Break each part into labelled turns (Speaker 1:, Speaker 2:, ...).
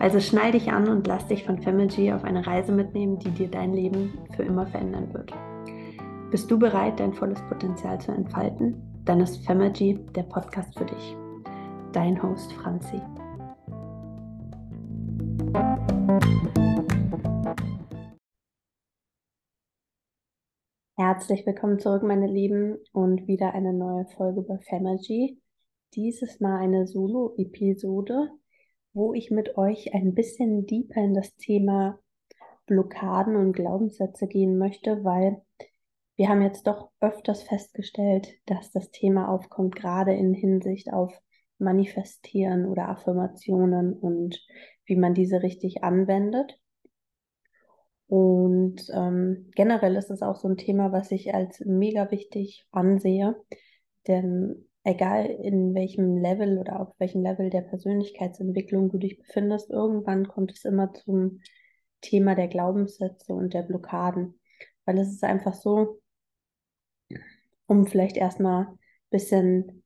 Speaker 1: Also schnall dich an und lass dich von Family auf eine Reise mitnehmen, die dir dein Leben für immer verändern wird. Bist du bereit, dein volles Potenzial zu entfalten? Dann ist Family der Podcast für dich. Dein Host Franzi. Herzlich willkommen zurück, meine Lieben, und wieder eine neue Folge bei Femergy. Dieses Mal eine Solo-Episode, wo ich mit euch ein bisschen deeper in das Thema Blockaden und Glaubenssätze gehen möchte, weil wir haben jetzt doch öfters festgestellt, dass das Thema aufkommt, gerade in Hinsicht auf Manifestieren oder Affirmationen und wie man diese richtig anwendet. Und ähm, generell ist es auch so ein Thema, was ich als mega wichtig ansehe. Denn egal in welchem Level oder auf welchem Level der Persönlichkeitsentwicklung du dich befindest, irgendwann kommt es immer zum Thema der Glaubenssätze und der Blockaden. Weil es ist einfach so, um vielleicht erstmal ein bisschen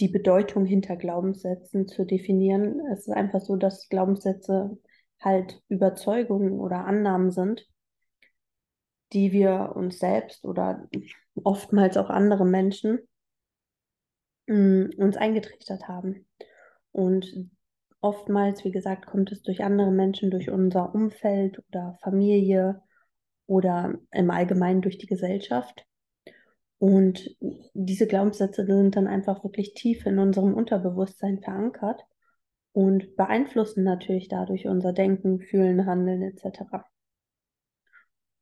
Speaker 1: die Bedeutung hinter Glaubenssätzen zu definieren. Es ist einfach so, dass Glaubenssätze halt Überzeugungen oder Annahmen sind, die wir uns selbst oder oftmals auch andere Menschen mm, uns eingetrichtert haben. Und oftmals, wie gesagt, kommt es durch andere Menschen, durch unser Umfeld oder Familie oder im Allgemeinen durch die Gesellschaft. Und diese Glaubenssätze sind dann einfach wirklich tief in unserem Unterbewusstsein verankert und beeinflussen natürlich dadurch unser Denken, Fühlen, Handeln etc.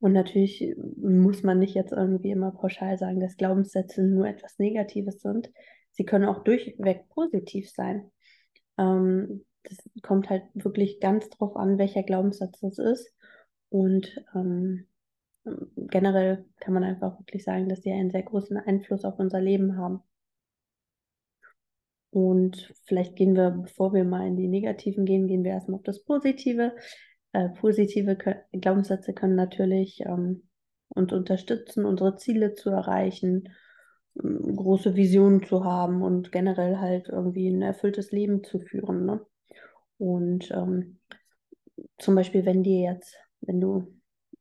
Speaker 1: Und natürlich muss man nicht jetzt irgendwie immer pauschal sagen, dass Glaubenssätze nur etwas Negatives sind. Sie können auch durchweg positiv sein. Ähm, das kommt halt wirklich ganz drauf an, welcher Glaubenssatz das ist. Und ähm, generell kann man einfach wirklich sagen, dass sie einen sehr großen Einfluss auf unser Leben haben. Und vielleicht gehen wir, bevor wir mal in die negativen gehen, gehen wir erstmal auf das Positive. Äh, positive Glaubenssätze können natürlich ähm, uns unterstützen, unsere Ziele zu erreichen, große Visionen zu haben und generell halt irgendwie ein erfülltes Leben zu führen. Ne? Und ähm, zum Beispiel, wenn dir jetzt, wenn du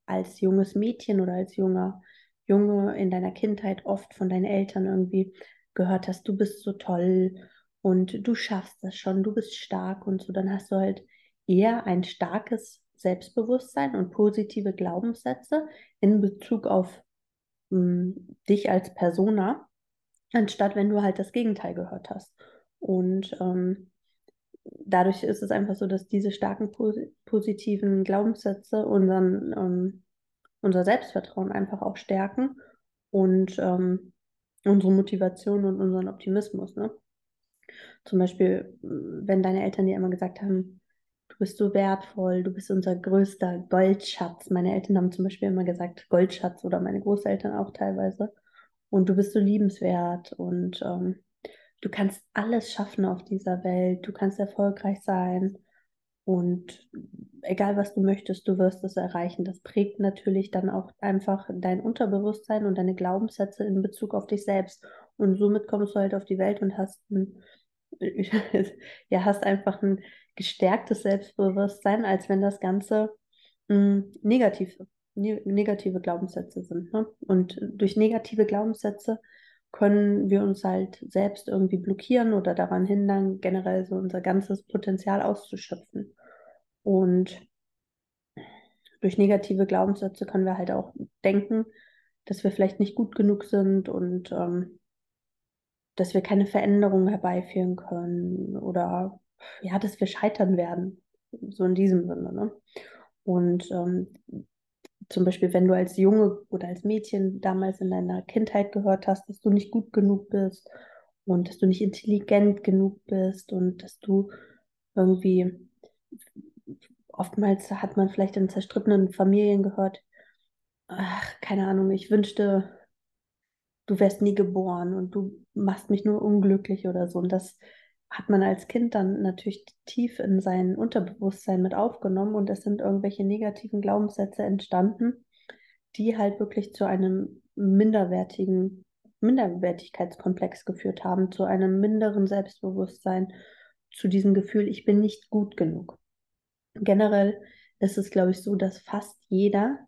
Speaker 1: als junges Mädchen oder als junger Junge in deiner Kindheit oft von deinen Eltern irgendwie gehört hast, du bist so toll und du schaffst das schon, du bist stark und so, dann hast du halt eher ein starkes Selbstbewusstsein und positive Glaubenssätze in Bezug auf mh, hm, dich als Persona, anstatt wenn du halt das Gegenteil gehört hast. Und ähm, dadurch ist es einfach so, dass diese starken positiven Glaubenssätze unseren, ähm, unser Selbstvertrauen einfach auch stärken und ähm, unsere Motivation und unseren Optimismus. Ne? Zum Beispiel, wenn deine Eltern dir immer gesagt haben, du bist so wertvoll, du bist unser größter Goldschatz. Meine Eltern haben zum Beispiel immer gesagt Goldschatz oder meine Großeltern auch teilweise. Und du bist so liebenswert und ähm, du kannst alles schaffen auf dieser Welt, du kannst erfolgreich sein. Und egal was du möchtest, du wirst es erreichen. Das prägt natürlich dann auch einfach dein Unterbewusstsein und deine Glaubenssätze in Bezug auf dich selbst. Und somit kommst du halt auf die Welt und hast ein, ja, hast einfach ein gestärktes Selbstbewusstsein, als wenn das Ganze mh, hm, negativ, ne negative Glaubenssätze sind. Ne? Und durch negative Glaubenssätze können wir uns halt selbst irgendwie blockieren oder daran hindern, generell so unser ganzes Potenzial auszuschöpfen. Und durch negative Glaubenssätze können wir halt auch denken, dass wir vielleicht nicht gut genug sind und ähm, dass wir keine Veränderung herbeiführen können oder ja, dass wir scheitern werden. So in diesem Sinne. Ne? Und ähm, zum Beispiel, wenn du als Junge oder als Mädchen damals in deiner Kindheit gehört hast, dass du nicht gut genug bist und dass du nicht intelligent genug bist und dass du irgendwie oftmals hat man vielleicht in zerstrittenen Familien gehört, ach, keine Ahnung, ich wünschte, du wärst nie geboren und du machst mich nur unglücklich oder so. Und das hat man als Kind dann natürlich tief in sein Unterbewusstsein mit aufgenommen und es sind irgendwelche negativen Glaubenssätze entstanden, die halt wirklich zu einem minderwertigen Minderwertigkeitskomplex geführt haben, zu einem minderen Selbstbewusstsein, zu diesem Gefühl, ich bin nicht gut genug. Generell ist es, glaube ich, so, dass fast jeder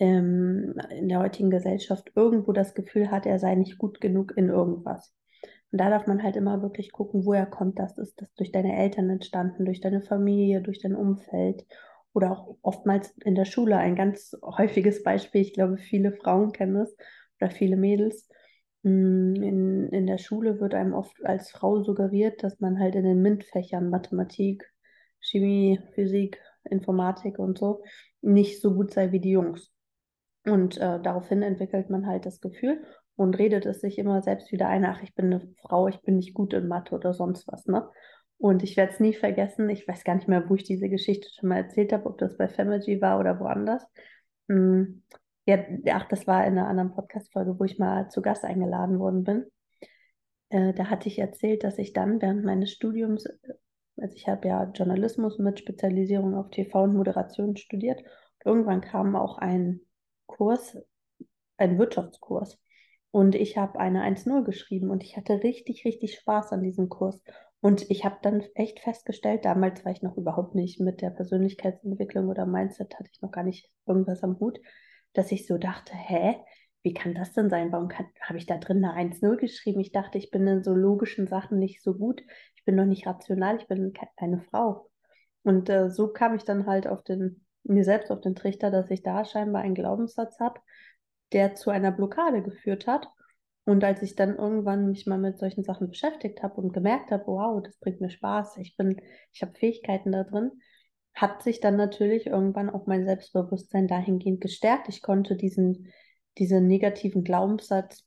Speaker 1: ähm, in der heutigen Gesellschaft irgendwo das Gefühl hat, er sei nicht gut genug in irgendwas. Und da darf man halt immer wirklich gucken, woher kommt das? Ist das durch deine Eltern entstanden, durch deine Familie, durch dein Umfeld oder auch oftmals in der Schule? Ein ganz häufiges Beispiel, ich glaube, viele Frauen kennen es oder viele Mädels. Hm, in, in der Schule wird einem oft als Frau suggeriert, dass man halt in den MINT-Fächern Mathematik, Chemie, Physik, Informatik und so nicht so gut sei wie die Jungs. Und äh, daraufhin entwickelt man halt das Gefühl und redet es sich immer selbst wieder ein, ach, ich bin eine Frau, ich bin nicht gut in Mathe oder sonst was, ne? Und ich werde es nie vergessen, ich weiß gar nicht mehr, wo ich diese Geschichte schon mal erzählt habe, ob das bei Family war oder woanders. Hm. Ja, ach, das war in einer anderen Podcast-Folge, wo ich mal zu Gast eingeladen worden bin. Äh, da hatte ich erzählt, dass ich dann während meines Studiums also ich habe ja Journalismus mit Spezialisierung auf TV und Moderation studiert. Und irgendwann kam auch ein Kurs, ein Wirtschaftskurs. Und ich habe eine 1.0 geschrieben und ich hatte richtig, richtig Spaß an diesem Kurs. Und ich habe dann echt festgestellt, damals war ich noch überhaupt nicht mit der Persönlichkeitsentwicklung oder Mindset, hatte ich noch gar nicht irgendwas am Hut, dass ich so dachte, hä, wie kann das denn sein? Warum habe ich da drin eine 1-0 geschrieben? Ich dachte, ich bin in so logischen Sachen nicht so gut. Ich bin noch nicht rational, ich bin keine Frau. Und äh, so kam ich dann halt auf den, mir selbst auf den Trichter, dass ich da scheinbar einen Glaubenssatz habe, der zu einer Blockade geführt hat. Und als ich dann irgendwann mich mal mit solchen Sachen beschäftigt habe und gemerkt habe, wow, das bringt mir Spaß, ich bin, ich habe Fähigkeiten da drin, hat sich dann natürlich irgendwann auch mein Selbstbewusstsein dahingehend gestärkt. Ich konnte diesen diesen negativen Glaubenssatz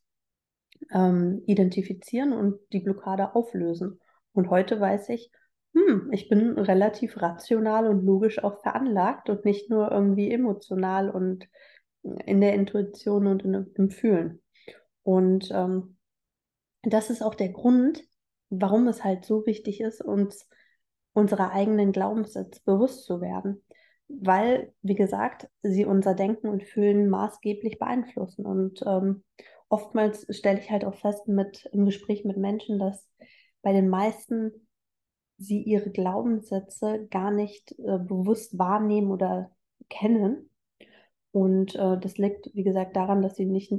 Speaker 1: ähm, identifizieren und die Blockade auflösen. Und heute weiß ich, hm, ich bin relativ rational und logisch auch veranlagt und nicht nur irgendwie emotional und in der Intuition und in, im Fühlen. Und ähm, das ist auch der Grund, warum es halt so wichtig ist, uns unserer eigenen Glaubenssätze bewusst zu werden weil, wie gesagt, sie unser Denken und Fühlen maßgeblich beeinflussen. Und ähm, oftmals stelle ich halt auch fest mit, im Gespräch mit Menschen, dass bei den meisten sie ihre Glaubenssätze gar nicht äh, bewusst wahrnehmen oder kennen. Und äh, das liegt, wie gesagt, daran, dass sie nicht,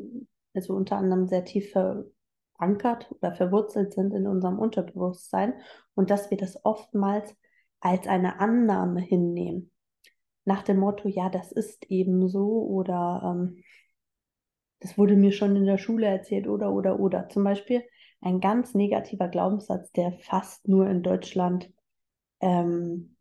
Speaker 1: also unter anderem sehr tief verankert oder verwurzelt sind in unserem Unterbewusstsein und dass wir das oftmals als eine Annahme hinnehmen nach dem Motto, ja, das ist eben so oder ähm, das wurde mir schon in der Schule erzählt oder oder oder. Zum Beispiel ein ganz negativer Glaubenssatz, der fast nur in Deutschland ähm,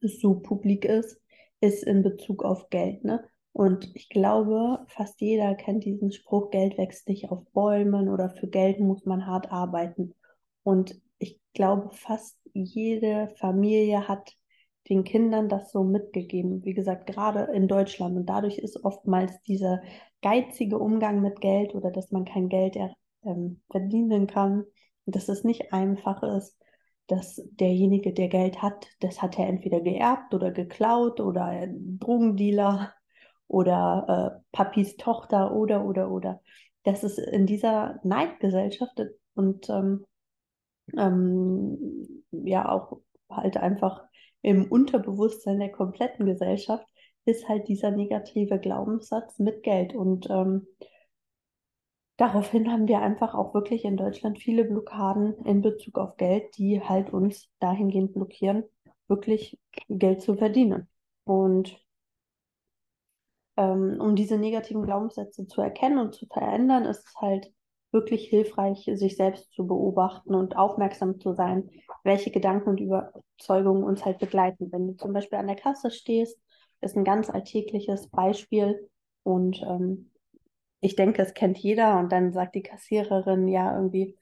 Speaker 1: so publik ist, ist in Bezug auf Geld. Ne? Und ich glaube, fast jeder kennt diesen Spruch, Geld wächst nicht auf Bäumen oder für Geld muss man hart arbeiten. Und ich glaube, fast jede Familie hat den Kindern das so mitgegeben. Wie gesagt, gerade in Deutschland. Und dadurch ist oftmals dieser geizige Umgang mit Geld oder dass man kein Geld ähm, verdienen kann und dass es nicht einfach ist, dass derjenige, der Geld hat, das hat er entweder geerbt oder geklaut oder ein Drogendealer oder äh, Papis Tochter oder oder oder. Das ist in dieser Neidgesellschaft und ähm, ähm, ja auch halt einfach im Unterbewusstsein der kompletten Gesellschaft ist halt dieser negative Glaubenssatz mit Geld. Und ähm, daraufhin haben wir einfach auch wirklich in Deutschland viele Blockaden in Bezug auf Geld, die halt uns dahingehend blockieren, wirklich Geld zu verdienen. Und ähm, um diese negativen Glaubenssätze zu erkennen und zu verändern, ist es halt wirklich hilfreich, sich selbst zu beobachten und aufmerksam zu sein, welche Gedanken und Überzeugungen uns halt begleiten. Wenn du zum Beispiel an der Kasse stehst, ist ein ganz alltägliches Beispiel und ähm, ich denke, es kennt jeder und dann sagt die Kassiererin ja irgendwie,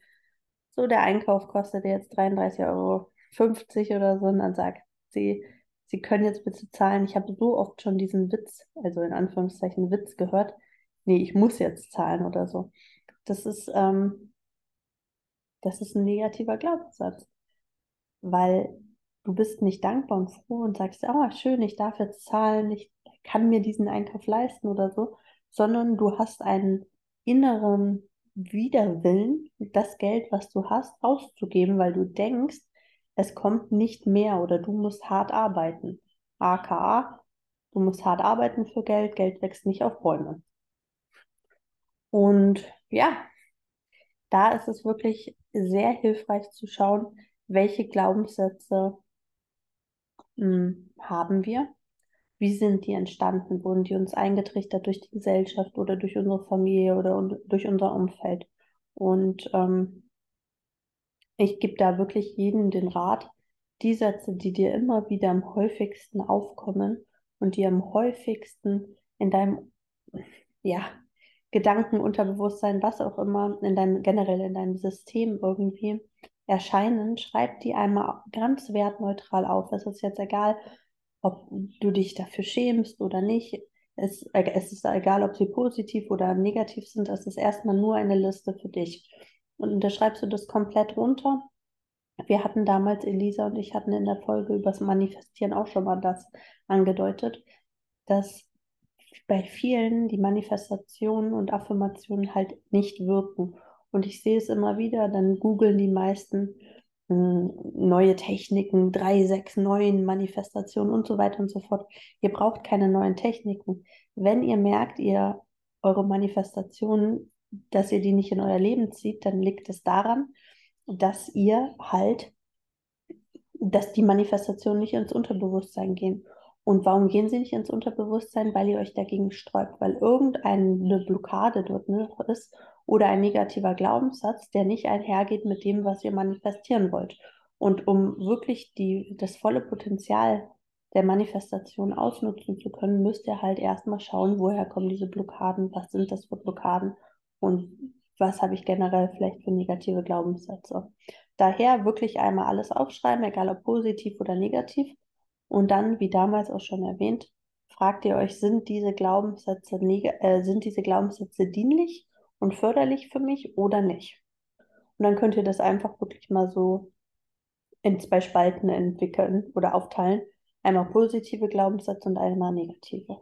Speaker 1: so der Einkauf kostet jetzt 33,50 Euro oder so und dann sagt sie, Sie können jetzt bitte zahlen. Ich habe so oft schon diesen Witz, also in Anführungszeichen Witz gehört. Nee, ich muss jetzt zahlen oder so. Das ist, ähm, das ist ein negativer Glaubenssatz, weil du bist nicht dankbar und froh und sagst, oh, schön, ich darf jetzt zahlen, ich kann mir diesen Einkauf leisten oder so, sondern du hast einen inneren Widerwillen, das Geld, was du hast, auszugeben, weil du denkst, es kommt nicht mehr oder du musst hart arbeiten. AKA, du musst hart arbeiten für Geld, Geld wächst nicht auf Bäume. Und ja, da ist es wirklich sehr hilfreich zu schauen, welche Glaubenssätze mh, hm, haben wir, wie sind die entstanden, wurden die uns eingetrichtert durch die Gesellschaft oder durch unsere Familie oder durch unser Umfeld. Und ähm, ich gebe da wirklich jedem den Rat, die Sätze, die dir immer wieder am häufigsten aufkommen und die am häufigsten in deinem, ja, Gedanken, Unterbewusstsein, was auch immer, in deinem, generell in deinem System irgendwie erscheinen, schreib die einmal ganz wertneutral auf. Es ist jetzt egal, ob du dich dafür schämst oder nicht. Es, es ist egal, ob sie positiv oder negativ sind. Es ist erstmal nur eine Liste für dich und da schreibst du das komplett runter. Wir hatten damals, Elisa und ich hatten in der Folge über das Manifestieren auch schon mal das angedeutet, dass bei vielen die Manifestationen und Affirmationen halt nicht wirken. Und ich sehe es immer wieder, dann googeln die meisten neue Techniken, drei, sechs neuen Manifestationen und so weiter und so fort. Ihr braucht keine neuen Techniken. Wenn ihr merkt, ihr eure Manifestationen dass ihr die nicht in euer Leben zieht, dann liegt es daran, dass ihr halt, dass die Manifestationen nicht ins Unterbewusstsein gehen. Und warum gehen sie nicht ins Unterbewusstsein? Weil ihr euch dagegen sträubt, weil irgendeine Blockade dort noch ist oder ein negativer Glaubenssatz, der nicht einhergeht mit dem, was ihr manifestieren wollt. Und um wirklich die, das volle Potenzial der Manifestation ausnutzen zu können, müsst ihr halt erstmal schauen, woher kommen diese Blockaden, was sind das für Blockaden und was habe ich generell vielleicht für negative Glaubenssätze. Daher wirklich einmal alles aufschreiben, egal ob positiv oder negativ. Und dann, wie damals auch schon erwähnt, fragt ihr euch, sind diese Glaubenssätze, äh, sind diese Glaubenssätze dienlich und förderlich für mich oder nicht? Und dann könnt ihr das einfach wirklich mal so in zwei Spalten entwickeln oder aufteilen. Einmal positive Glaubenssätze und einmal negative.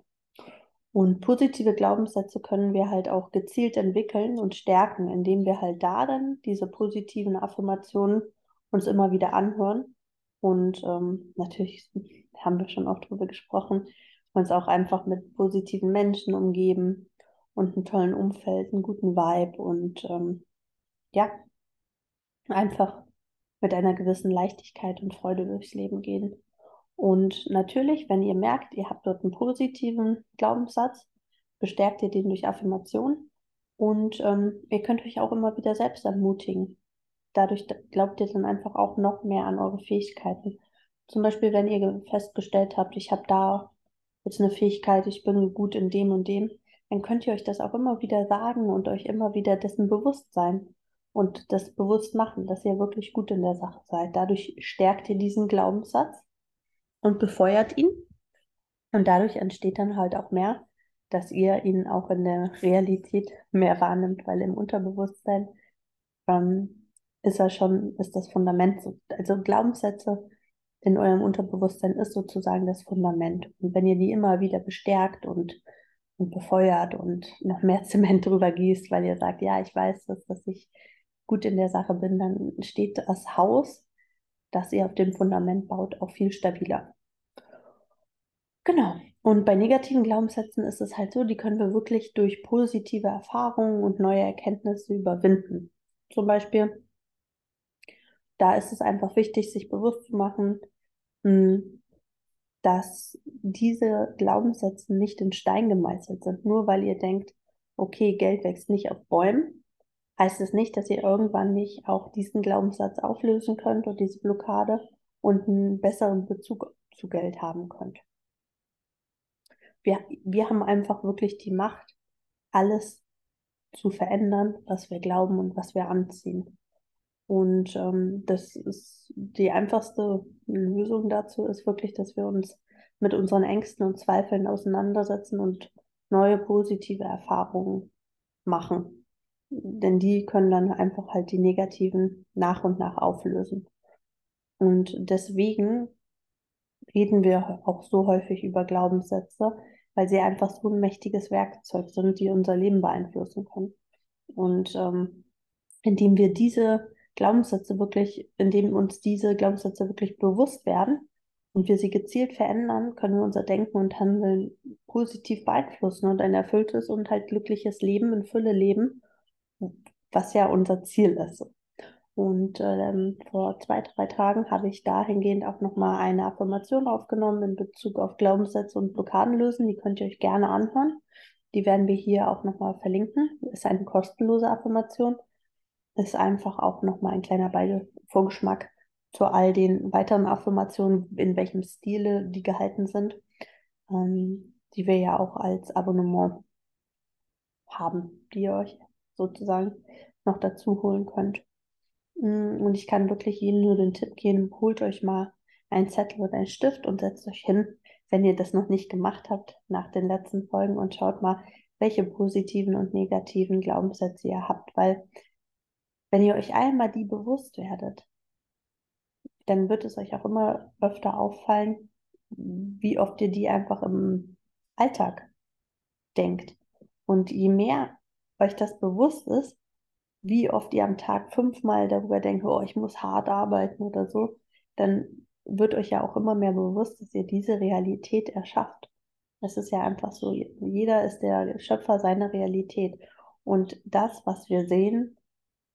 Speaker 1: Und positive Glaubenssätze können wir halt auch gezielt entwickeln und stärken, indem wir halt da dann diese positiven Affirmationen uns immer wieder anhören. Und ähm, natürlich haben wir schon oft drüber gesprochen, uns auch einfach mit positiven Menschen umgeben und einem tollen Umfeld, einen guten Vibe und ähm, ja, einfach mit einer gewissen Leichtigkeit und Freude durchs Leben gehen. Und natürlich, wenn ihr merkt, ihr habt dort einen positiven Glaubenssatz, bestärkt ihr den durch Affirmation und ähm, ihr könnt euch auch immer wieder selbst ermutigen. Dadurch glaubt ihr dann einfach auch noch mehr an eure Fähigkeiten. Zum Beispiel, wenn ihr festgestellt habt, ich habe da jetzt eine Fähigkeit, ich bin gut in dem und dem, dann könnt ihr euch das auch immer wieder sagen und euch immer wieder dessen bewusst sein und das bewusst machen, dass ihr wirklich gut in der Sache seid. Dadurch stärkt ihr diesen Glaubenssatz und befeuert ihn. Und dadurch entsteht dann halt auch mehr, dass ihr ihn auch in der Realität mehr wahrnimmt, weil im Unterbewusstsein ähm, ist er schon, ist das Fundament. Also Glaubenssätze in eurem Unterbewusstsein ist sozusagen das Fundament. Und wenn ihr die immer wieder bestärkt und, und befeuert und noch mehr Zement drüber gießt, weil ihr sagt, ja, ich weiß das, dass ich gut in der Sache bin, dann steht das Haus, das ihr auf dem Fundament baut, auch viel stabiler. Genau. Und bei negativen Glaubenssätzen ist es halt so, die können wir wirklich durch positive Erfahrungen und neue Erkenntnisse überwinden. Zum Beispiel, da ist es einfach wichtig, sich bewusst zu machen, hm, dass diese Glaubenssätze nicht in Stein gemeißelt sind. Nur weil ihr denkt, okay, Geld wächst nicht auf Bäumen, heißt es nicht, dass ihr irgendwann nicht auch diesen Glaubenssatz auflösen könnt und diese Blockade und einen besseren Bezug zu Geld haben könnt. Wir, wir haben einfach wirklich die Macht, alles zu verändern, was wir glauben und was wir anziehen. Und ähm, das ist die einfachste Lösung dazu ist wirklich, dass wir uns mit unseren Ängsten und Zweifeln auseinandersetzen und neue positive Erfahrungen machen. Denn die können dann einfach halt die negativen nach und nach auflösen. Und deswegen reden wir auch so häufig über Glaubenssätze, weil sie einfach so ein mächtiges Werkzeug sind, die unser Leben beeinflussen können. Und ähm, indem wir diese Glaubenssätze wirklich, indem uns diese Glaubenssätze wirklich bewusst werden und wir sie gezielt verändern, können wir unser Denken und Handeln positiv beeinflussen und ein erfülltes und halt glückliches Leben in Fülle leben, was ja unser Ziel ist. Und ähm, vor zwei, drei Tagen habe ich dahingehend auch nochmal eine Affirmation aufgenommen in Bezug auf Glaubenssätze und Blockaden lösen. Die könnt ihr euch gerne anhören. Die werden wir hier auch nochmal verlinken. Ist eine kostenlose Affirmation ist einfach auch nochmal ein kleiner Vorgeschmack zu all den weiteren Affirmationen, in welchem Stile die gehalten sind, ähm, die wir ja auch als Abonnement haben, die ihr euch sozusagen noch dazu holen könnt. Mm, und ich kann wirklich jedem nur den Tipp geben, holt euch mal einen Zettel und einen Stift und setzt euch hin, wenn ihr das noch nicht gemacht habt nach den letzten Folgen und schaut mal, welche positiven und negativen Glaubenssätze ihr habt, weil wenn ihr euch einmal die bewusst werdet, dann wird es euch auch immer öfter auffallen, wie oft ihr die einfach im Alltag denkt. Und je mehr euch das bewusst ist, wie oft ihr am Tag fünfmal darüber denkt, oh, ich muss hart arbeiten oder so, dann wird euch ja auch immer mehr bewusst, dass ihr diese Realität erschafft. Das ist ja einfach so, jeder ist der Schöpfer seiner Realität. Und das, was wir sehen,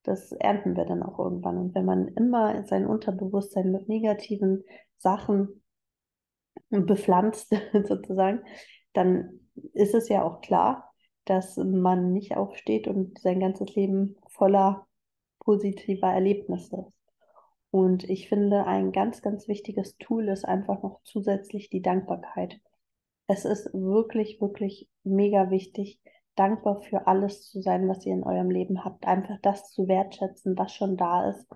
Speaker 1: das ernten wir dann auch irgendwann. Und wenn man immer sein Unterbewusstsein mit negativen Sachen bepflanzt, sozusagen, dann ist es ja auch klar, dass man nicht aufsteht und sein ganzes Leben voller positiver Erlebnisse ist. Und ich finde, ein ganz, ganz wichtiges Tool ist einfach noch zusätzlich die Dankbarkeit. Es ist wirklich, wirklich mega wichtig, dankbar für alles zu sein, was ihr in eurem Leben habt. Einfach das zu wertschätzen, was schon da ist.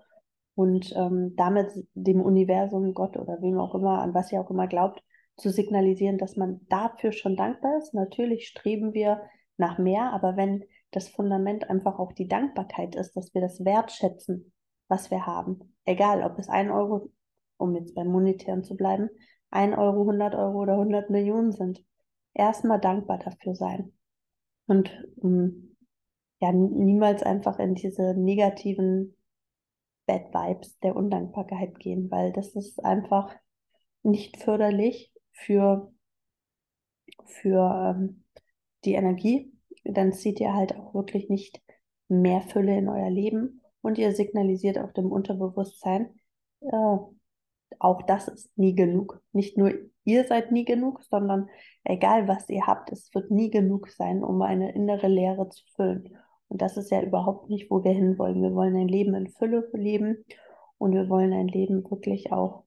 Speaker 1: Und ähm, damit dem Universum, Gott oder wem auch immer, an was ihr auch immer glaubt, zu signalisieren, dass man dafür schon dankbar ist. Natürlich streben wir nach mehr, aber wenn das Fundament einfach auch die Dankbarkeit ist, dass wir das wertschätzen, was wir haben, egal ob es ein Euro, um jetzt beim Monetären zu bleiben, ein Euro, 100 Euro oder 100 Millionen sind, erstmal dankbar dafür sein und ähm, ja, niemals einfach in diese negativen Bad Vibes der Undankbarkeit gehen, weil das ist einfach nicht förderlich für, für ähm, die Energie. Dann zieht ihr halt auch wirklich nicht mehr Fülle in euer Leben und ihr signalisiert auch dem Unterbewusstsein, äh, auch das ist nie genug. Nicht nur ihr seid nie genug, sondern egal was ihr habt, es wird nie genug sein, um eine innere Leere zu füllen. Und das ist ja überhaupt nicht, wo wir hinwollen. Wir wollen ein Leben in Fülle leben und wir wollen ein Leben wirklich auch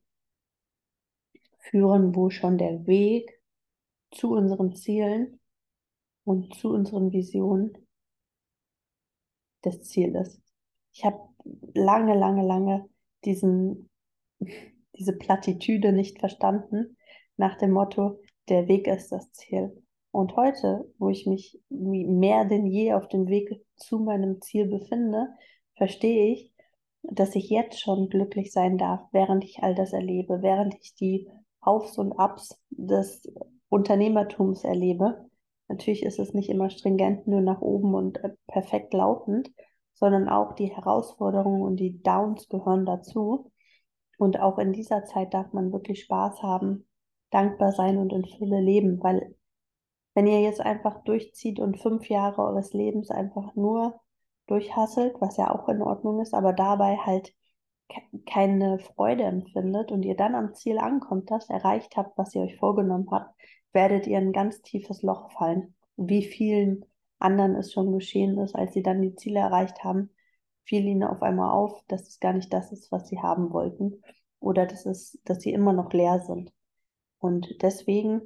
Speaker 1: führen, wo schon der Weg zu unseren Zielen und zu unseren Visionen das Ziel ist. Ich habe lange, lange, lange diesen diese Plattitüde nicht verstanden, nach dem Motto, der Weg ist das Ziel. Und heute, wo ich mich mehr denn je auf dem Weg zu meinem Ziel befinde, verstehe ich, dass ich jetzt schon glücklich sein darf, während ich all das erlebe, während ich die Aufs und Abs des Unternehmertums erlebe. Natürlich ist es nicht immer stringent nur nach oben und äh, perfekt laufend, sondern auch die Herausforderungen und die Downs gehören dazu. Und auch in dieser Zeit darf man wirklich Spaß haben, dankbar sein und in Fülle leben, weil wenn ihr jetzt einfach durchzieht und fünf Jahre eures Lebens einfach nur durchhasselt, was ja auch in Ordnung ist, aber dabei halt keine Freude empfindet und ihr dann am Ziel ankommt, das erreicht habt, was ihr euch vorgenommen habt, werdet ihr in ein ganz tiefes Loch fallen. Wie vielen anderen es schon geschehen ist, als sie dann die Ziele erreicht haben, fiel ihnen auf einmal auf, dass es gar nicht das ist, was sie haben wollten oder dass, es, dass sie immer noch leer sind. Und deswegen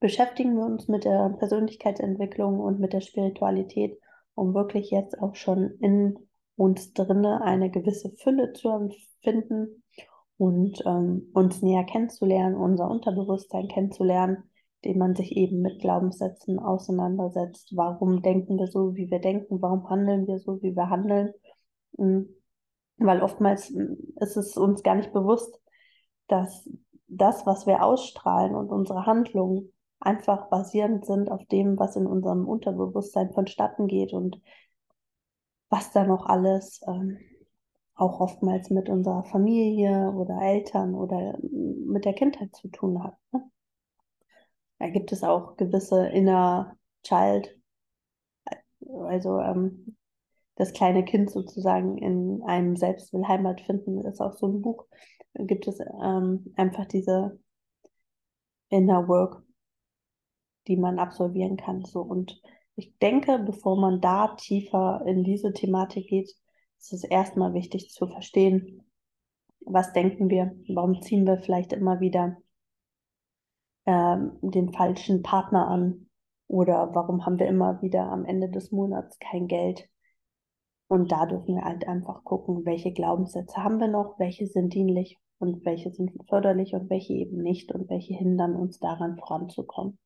Speaker 1: beschäftigen wir uns mit der Persönlichkeitsentwicklung und mit der Spiritualität, um wirklich jetzt auch schon in uns drinne eine gewisse Fülle zu empfinden und ähm, uns näher kennenzulernen, unser Unterbewusstsein kennenzulernen, indem man sich eben mit Glaubenssätzen auseinandersetzt. Warum denken wir so, wie wir denken? Warum handeln wir so, wie wir handeln? Mhm. Weil oftmals hm, ist es uns gar nicht bewusst, dass das, was wir ausstrahlen und unsere Handlungen einfach basierend sind auf dem, was in unserem Unterbewusstsein vonstatten geht und was da noch alles ähm, auch oftmals mit unserer Familie oder Eltern oder mit der Kindheit zu tun hat. Ne? Da gibt es auch gewisse Inner Child, also ähm, das kleine Kind sozusagen in einem selbst will Heimat finden, ist auch so ein Buch. Gibt es ähm, einfach diese Inner Work, die man absolvieren kann. So und ich denke, bevor man da tiefer in diese Thematik geht, ist es erstmal wichtig zu verstehen, was denken wir, warum ziehen wir vielleicht immer wieder ähm, den falschen Partner an oder warum haben wir immer wieder am Ende des Monats kein Geld. Und da dürfen wir halt einfach gucken, welche Glaubenssätze haben wir noch, welche sind dienlich und welche sind förderlich und welche eben nicht und welche hindern uns daran voranzukommen.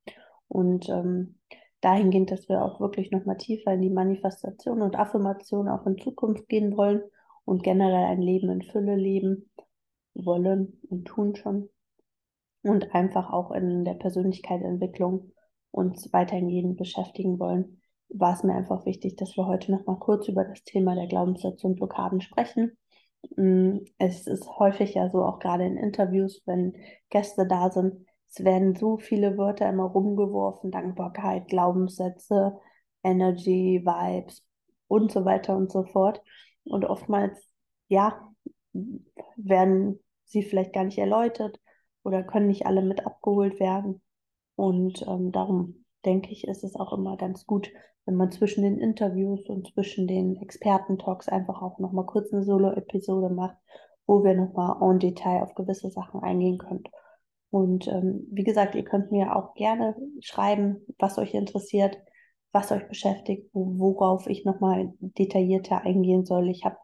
Speaker 1: Und ähm, dahingehend, dass wir auch wirklich nochmal tiefer in die Manifestation und Affirmation auch in Zukunft gehen wollen und generell ein Leben in Fülle leben wollen und tun schon. Und einfach auch in der Persönlichkeitsentwicklung uns weitergehend beschäftigen wollen, war es mir einfach wichtig, dass wir heute nochmal kurz über das Thema der Glaubenssätze und Blockaden sprechen. Mm, es ist häufig ja so, auch gerade in Interviews, wenn Gäste da sind, es werden so viele Wörter immer rumgeworfen, Dankbarkeit, Glaubenssätze, Energy, Vibes und so weiter und so fort. Und oftmals, ja, werden sie vielleicht gar nicht erläutert oder können nicht alle mit abgeholt werden. Und ähm, darum denke ich, ist es auch immer ganz gut, wenn man zwischen den Interviews und zwischen den Experten-Talks einfach auch nochmal kurz eine Solo-Episode macht, wo wir nochmal en Detail auf gewisse Sachen eingehen können. Und ähm, wie gesagt, ihr könnt mir auch gerne schreiben, was euch interessiert, was euch beschäftigt, worauf ich nochmal detaillierter eingehen soll. Ich habe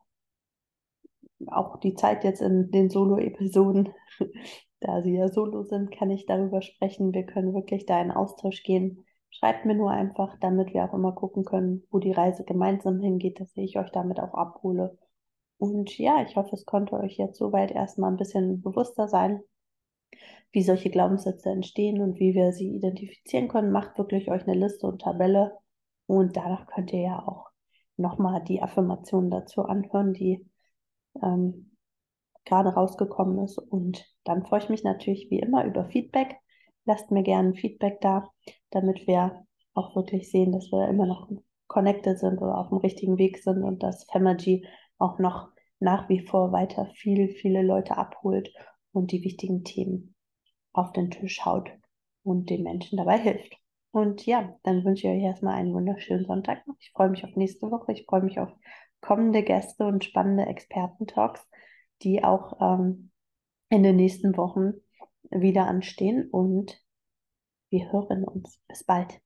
Speaker 1: auch die Zeit jetzt in den Solo-Episoden, da sie ja solo sind, kann ich darüber sprechen. Wir können wirklich da in Austausch gehen. Schreibt mir nur einfach, damit wir auch immer gucken können, wo die Reise gemeinsam hingeht, dass ich euch damit auch abhole. Und ja, ich hoffe, es konnte euch jetzt soweit erstmal ein bisschen bewusster sein, wie solche Glaubenssätze entstehen und wie wir sie identifizieren können. Macht wirklich euch eine Liste und Tabelle und danach könnt ihr ja auch nochmal die Affirmationen dazu anhören, die ähm, gerade rausgekommen ist. Und dann freue ich mich natürlich wie immer über Feedback. Lasst mir gerne Feedback da, damit wir auch wirklich sehen, dass wir immer noch connected sind oder auf dem richtigen Weg sind und dass Femergy auch noch nach wie vor weiter viel, viele Leute abholt und die wichtigen Themen auf den Tisch haut und den Menschen dabei hilft. Und ja, dann wünsche ich euch erstmal einen wunderschönen Sonntag noch. Ich freue mich auf nächste Woche. Ich freue mich auf kommende Gäste und spannende Experten-Talks, die auch ähm, in den nächsten Wochen wieder anstehen. Und wir hören uns. Bis bald.